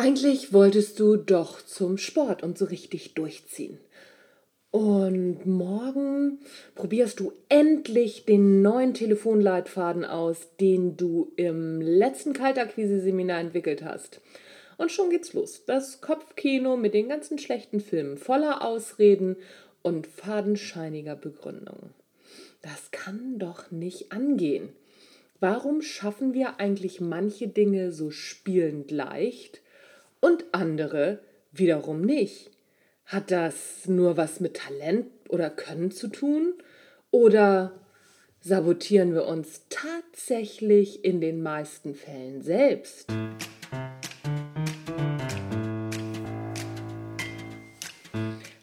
Eigentlich wolltest du doch zum Sport und so richtig durchziehen. Und morgen probierst du endlich den neuen Telefonleitfaden aus, den du im letzten Kaltakquise-Seminar entwickelt hast. Und schon geht's los. Das Kopfkino mit den ganzen schlechten Filmen voller Ausreden und fadenscheiniger Begründung. Das kann doch nicht angehen. Warum schaffen wir eigentlich manche Dinge so spielend leicht und andere wiederum nicht? Hat das nur was mit Talent oder Können zu tun? Oder sabotieren wir uns tatsächlich in den meisten Fällen selbst?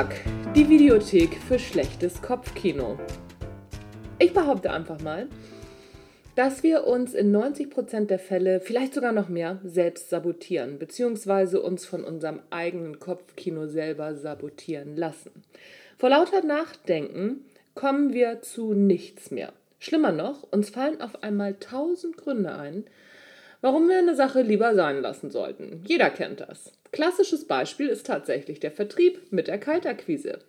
Mindfuck, die Videothek für schlechtes Kopfkino. Ich behaupte einfach mal, dass wir uns in 90% der Fälle, vielleicht sogar noch mehr, selbst sabotieren, beziehungsweise uns von unserem eigenen Kopfkino selber sabotieren lassen. Vor lauter Nachdenken kommen wir zu nichts mehr. Schlimmer noch, uns fallen auf einmal tausend Gründe ein, warum wir eine Sache lieber sein lassen sollten. Jeder kennt das. Klassisches Beispiel ist tatsächlich der Vertrieb mit der Kaltakquise.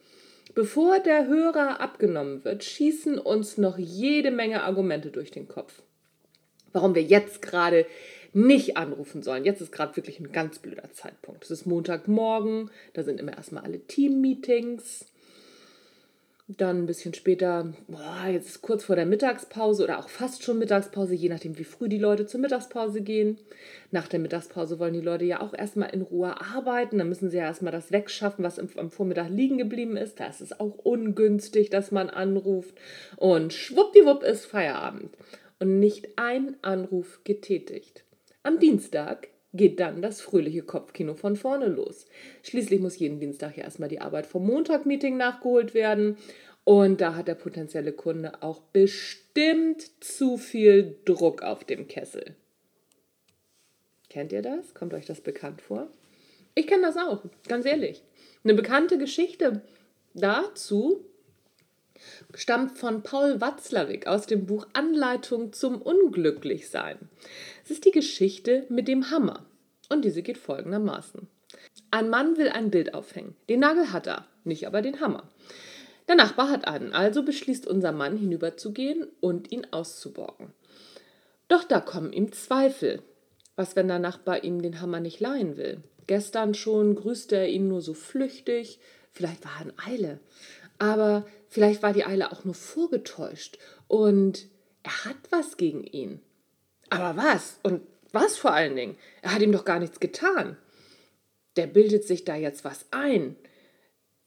Bevor der Hörer abgenommen wird, schießen uns noch jede Menge Argumente durch den Kopf. Warum wir jetzt gerade nicht anrufen sollen. Jetzt ist gerade wirklich ein ganz blöder Zeitpunkt. Es ist Montagmorgen, da sind immer erstmal alle Team-Meetings. Dann ein bisschen später, boah, jetzt kurz vor der Mittagspause oder auch fast schon Mittagspause, je nachdem, wie früh die Leute zur Mittagspause gehen. Nach der Mittagspause wollen die Leute ja auch erstmal in Ruhe arbeiten. Dann müssen sie ja erstmal das wegschaffen, was am Vormittag liegen geblieben ist. Da ist es auch ungünstig, dass man anruft. Und schwuppdiwupp ist Feierabend. Und nicht ein Anruf getätigt. Am Dienstag geht dann das fröhliche Kopfkino von vorne los. Schließlich muss jeden Dienstag ja erstmal die Arbeit vom Montag-Meeting nachgeholt werden. Und da hat der potenzielle Kunde auch bestimmt zu viel Druck auf dem Kessel. Kennt ihr das? Kommt euch das bekannt vor? Ich kenne das auch, ganz ehrlich. Eine bekannte Geschichte dazu stammt von Paul Watzlawick aus dem Buch Anleitung zum Unglücklichsein. Ist die Geschichte mit dem Hammer. Und diese geht folgendermaßen. Ein Mann will ein Bild aufhängen. Den Nagel hat er, nicht aber den Hammer. Der Nachbar hat einen, also beschließt unser Mann hinüberzugehen und ihn auszuborgen. Doch da kommen ihm Zweifel. Was, wenn der Nachbar ihm den Hammer nicht leihen will? Gestern schon grüßte er ihn nur so flüchtig, vielleicht war er in Eile. Aber vielleicht war die Eile auch nur vorgetäuscht und er hat was gegen ihn. Aber was? Und was vor allen Dingen? Er hat ihm doch gar nichts getan. Der bildet sich da jetzt was ein.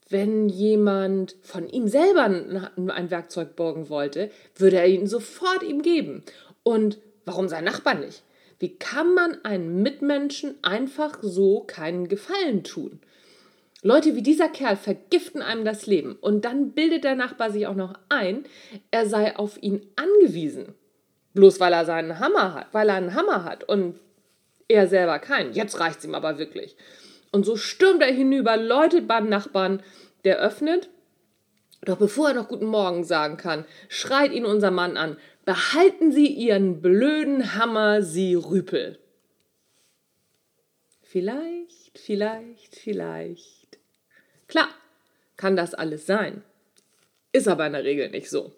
Wenn jemand von ihm selber ein Werkzeug borgen wollte, würde er ihn sofort ihm geben. Und warum sein Nachbar nicht? Wie kann man einem Mitmenschen einfach so keinen Gefallen tun? Leute wie dieser Kerl vergiften einem das Leben und dann bildet der Nachbar sich auch noch ein, er sei auf ihn angewiesen. Bloß weil er seinen Hammer hat, weil er einen Hammer hat und er selber keinen. Jetzt reicht's ihm aber wirklich. Und so stürmt er hinüber, läutet beim Nachbarn, der öffnet. Doch bevor er noch Guten Morgen sagen kann, schreit ihn unser Mann an: Behalten Sie Ihren blöden Hammer, Sie Rüpel. Vielleicht, vielleicht, vielleicht. Klar, kann das alles sein. Ist aber in der Regel nicht so.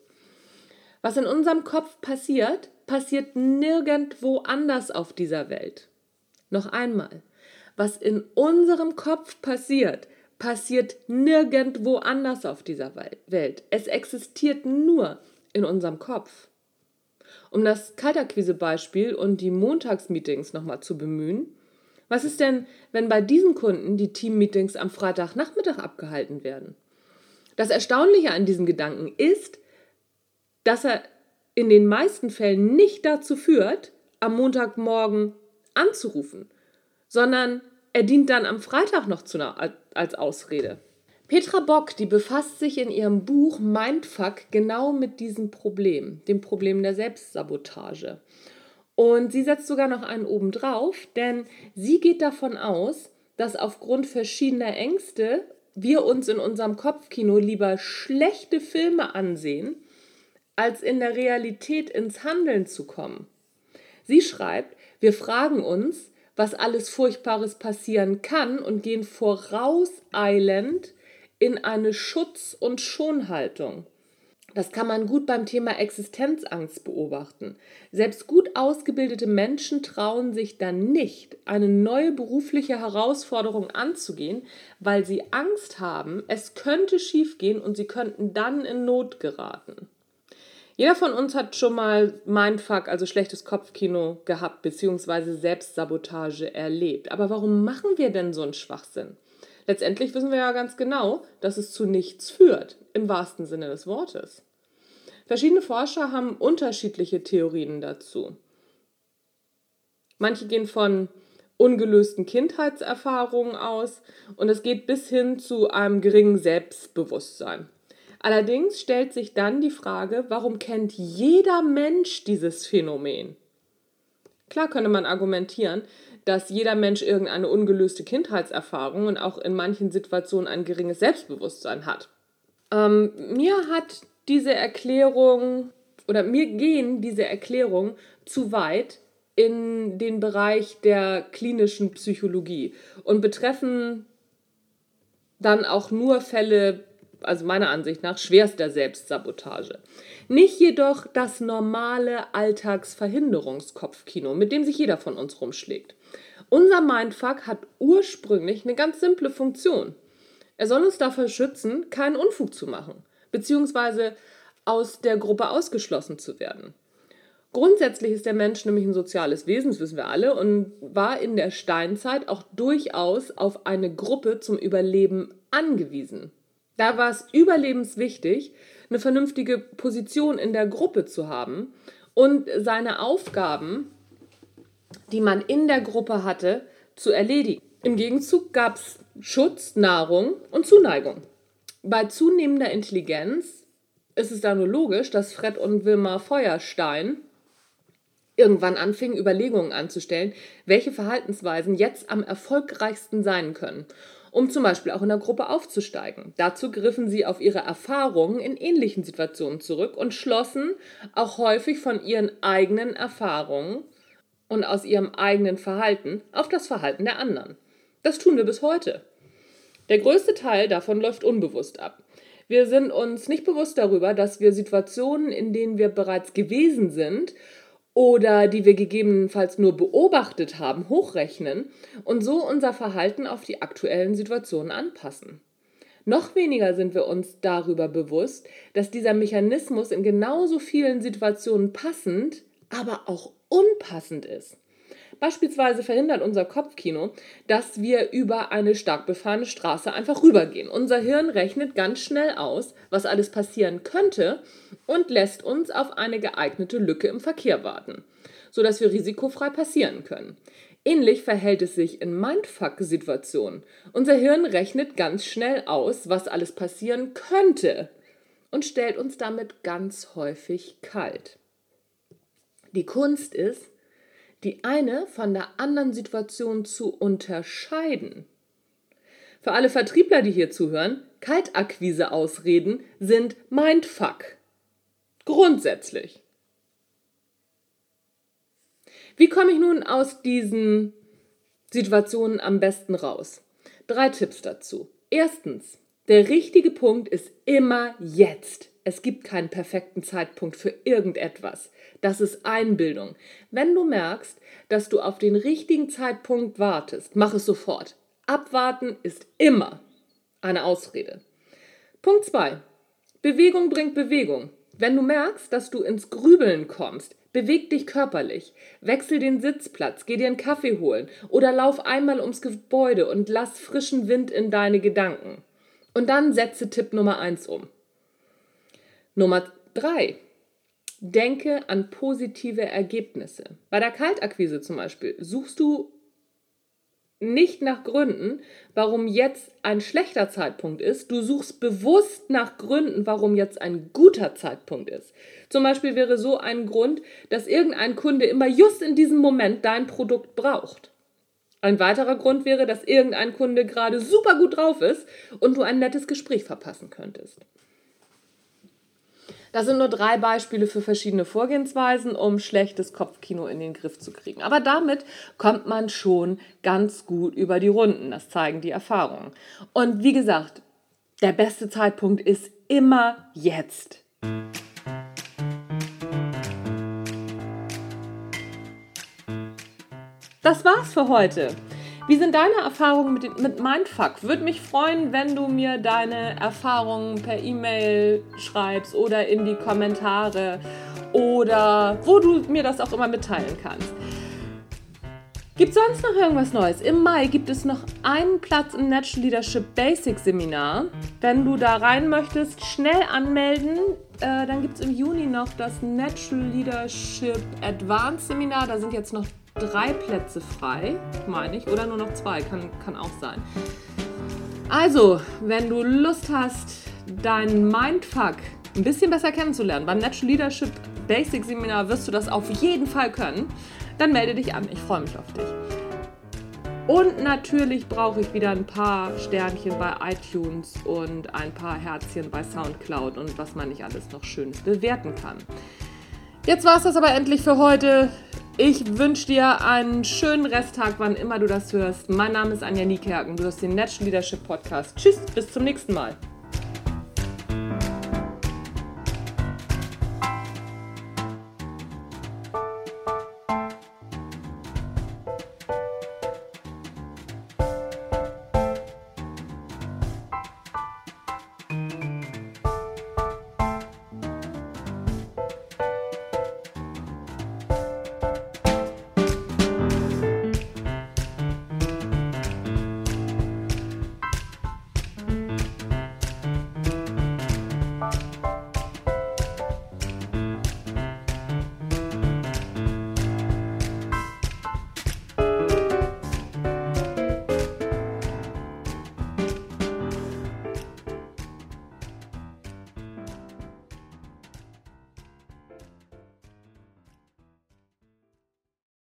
Was in unserem Kopf passiert, passiert nirgendwo anders auf dieser Welt. Noch einmal, was in unserem Kopf passiert, passiert nirgendwo anders auf dieser Welt. Es existiert nur in unserem Kopf. Um das Kaltakquise-Beispiel und die Montagsmeetings nochmal zu bemühen, was ist denn, wenn bei diesen Kunden die Teammeetings am Freitagnachmittag abgehalten werden? Das Erstaunliche an diesem Gedanken ist, dass er in den meisten Fällen nicht dazu führt, am Montagmorgen anzurufen, sondern er dient dann am Freitag noch einer, als Ausrede. Petra Bock, die befasst sich in ihrem Buch Mindfuck genau mit diesem Problem, dem Problem der Selbstsabotage. Und sie setzt sogar noch einen oben drauf, denn sie geht davon aus, dass aufgrund verschiedener Ängste wir uns in unserem Kopfkino lieber schlechte Filme ansehen, als in der Realität ins Handeln zu kommen. Sie schreibt, wir fragen uns, was alles Furchtbares passieren kann und gehen vorauseilend in eine Schutz- und Schonhaltung. Das kann man gut beim Thema Existenzangst beobachten. Selbst gut ausgebildete Menschen trauen sich dann nicht, eine neue berufliche Herausforderung anzugehen, weil sie Angst haben, es könnte schiefgehen und sie könnten dann in Not geraten. Jeder von uns hat schon mal Mindfuck, also schlechtes Kopfkino gehabt, beziehungsweise Selbstsabotage erlebt. Aber warum machen wir denn so einen Schwachsinn? Letztendlich wissen wir ja ganz genau, dass es zu nichts führt, im wahrsten Sinne des Wortes. Verschiedene Forscher haben unterschiedliche Theorien dazu. Manche gehen von ungelösten Kindheitserfahrungen aus und es geht bis hin zu einem geringen Selbstbewusstsein. Allerdings stellt sich dann die Frage, warum kennt jeder Mensch dieses Phänomen? Klar könnte man argumentieren, dass jeder Mensch irgendeine ungelöste Kindheitserfahrung und auch in manchen Situationen ein geringes Selbstbewusstsein hat. Ähm, mir hat diese Erklärung oder mir gehen diese Erklärungen zu weit in den Bereich der klinischen Psychologie und betreffen dann auch nur Fälle, also meiner Ansicht nach, schwerster Selbstsabotage. Nicht jedoch das normale Alltagsverhinderungskopfkino, mit dem sich jeder von uns rumschlägt. Unser Mindfuck hat ursprünglich eine ganz simple Funktion. Er soll uns davor schützen, keinen Unfug zu machen beziehungsweise aus der Gruppe ausgeschlossen zu werden. Grundsätzlich ist der Mensch nämlich ein soziales Wesen, das wissen wir alle, und war in der Steinzeit auch durchaus auf eine Gruppe zum Überleben angewiesen. Da war es überlebenswichtig, eine vernünftige Position in der Gruppe zu haben und seine Aufgaben, die man in der Gruppe hatte, zu erledigen. Im Gegenzug gab es Schutz, Nahrung und Zuneigung. Bei zunehmender Intelligenz ist es da nur logisch, dass Fred und Wilma Feuerstein irgendwann anfingen, Überlegungen anzustellen, welche Verhaltensweisen jetzt am erfolgreichsten sein können, um zum Beispiel auch in der Gruppe aufzusteigen. Dazu griffen sie auf ihre Erfahrungen in ähnlichen Situationen zurück und schlossen auch häufig von ihren eigenen Erfahrungen und aus ihrem eigenen Verhalten auf das Verhalten der anderen. Das tun wir bis heute. Der größte Teil davon läuft unbewusst ab. Wir sind uns nicht bewusst darüber, dass wir Situationen, in denen wir bereits gewesen sind oder die wir gegebenenfalls nur beobachtet haben, hochrechnen und so unser Verhalten auf die aktuellen Situationen anpassen. Noch weniger sind wir uns darüber bewusst, dass dieser Mechanismus in genauso vielen Situationen passend, aber auch unpassend ist. Beispielsweise verhindert unser Kopfkino, dass wir über eine stark befahrene Straße einfach rübergehen. Unser Hirn rechnet ganz schnell aus, was alles passieren könnte und lässt uns auf eine geeignete Lücke im Verkehr warten, sodass wir risikofrei passieren können. Ähnlich verhält es sich in Mindfuck-Situationen. Unser Hirn rechnet ganz schnell aus, was alles passieren könnte und stellt uns damit ganz häufig kalt. Die Kunst ist, die eine von der anderen Situation zu unterscheiden. Für alle Vertriebler, die hier zuhören, Kaltakquise-Ausreden sind Mindfuck. Grundsätzlich. Wie komme ich nun aus diesen Situationen am besten raus? Drei Tipps dazu. Erstens, der richtige Punkt ist immer jetzt. Es gibt keinen perfekten Zeitpunkt für irgendetwas. Das ist Einbildung. Wenn du merkst, dass du auf den richtigen Zeitpunkt wartest, mach es sofort. Abwarten ist immer eine Ausrede. Punkt 2. Bewegung bringt Bewegung. Wenn du merkst, dass du ins Grübeln kommst, beweg dich körperlich. Wechsel den Sitzplatz, geh dir einen Kaffee holen oder lauf einmal ums Gebäude und lass frischen Wind in deine Gedanken. Und dann setze Tipp Nummer 1 um. Nummer 3. Denke an positive Ergebnisse. Bei der Kaltakquise zum Beispiel suchst du nicht nach Gründen, warum jetzt ein schlechter Zeitpunkt ist. Du suchst bewusst nach Gründen, warum jetzt ein guter Zeitpunkt ist. Zum Beispiel wäre so ein Grund, dass irgendein Kunde immer just in diesem Moment dein Produkt braucht. Ein weiterer Grund wäre, dass irgendein Kunde gerade super gut drauf ist und du ein nettes Gespräch verpassen könntest. Das sind nur drei Beispiele für verschiedene Vorgehensweisen, um schlechtes Kopfkino in den Griff zu kriegen. Aber damit kommt man schon ganz gut über die Runden. Das zeigen die Erfahrungen. Und wie gesagt, der beste Zeitpunkt ist immer jetzt. Das war's für heute. Wie sind deine Erfahrungen mit, mit Mindfuck? Würde mich freuen, wenn du mir deine Erfahrungen per E-Mail schreibst oder in die Kommentare oder wo du mir das auch immer mitteilen kannst. Gibt es sonst noch irgendwas Neues? Im Mai gibt es noch einen Platz im Natural Leadership Basic Seminar. Wenn du da rein möchtest, schnell anmelden. Äh, dann gibt es im Juni noch das Natural Leadership Advanced Seminar. Da sind jetzt noch drei Plätze frei, meine ich, oder nur noch zwei, kann, kann auch sein. Also, wenn du Lust hast, deinen Mindfuck ein bisschen besser kennenzulernen, beim Natural Leadership Basic Seminar wirst du das auf jeden Fall können, dann melde dich an. Ich freue mich auf dich. Und natürlich brauche ich wieder ein paar Sternchen bei iTunes und ein paar Herzchen bei SoundCloud und was man nicht alles noch Schönes bewerten kann. Jetzt war es das aber endlich für heute. Ich wünsche dir einen schönen Resttag, wann immer du das hörst. Mein Name ist Anja Niekerken. Du hörst den Natural Leadership Podcast. Tschüss, bis zum nächsten Mal.